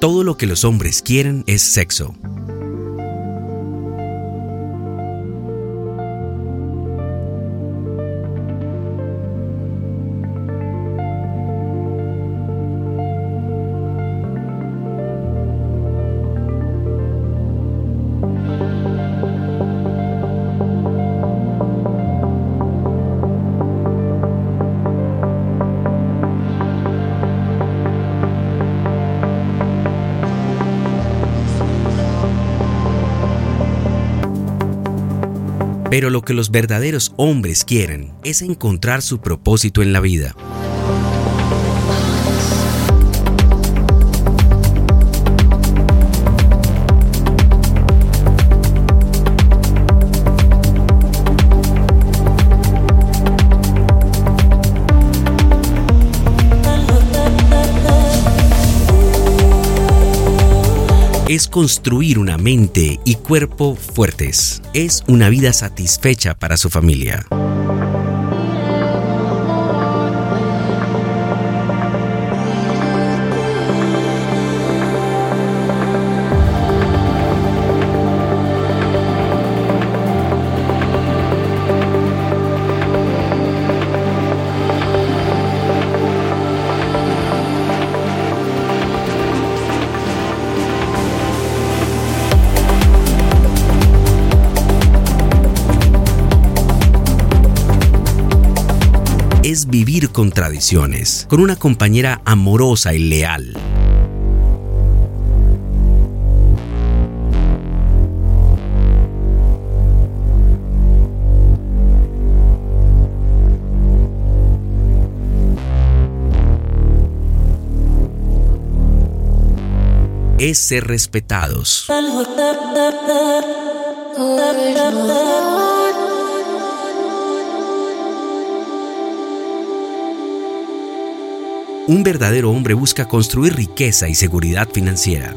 Todo lo que los hombres quieren es sexo. Pero lo que los verdaderos hombres quieren es encontrar su propósito en la vida. Es construir una mente y cuerpo fuertes. Es una vida satisfecha para su familia. Es vivir con tradiciones, con una compañera amorosa y leal. Es ser respetados. Un verdadero hombre busca construir riqueza y seguridad financiera.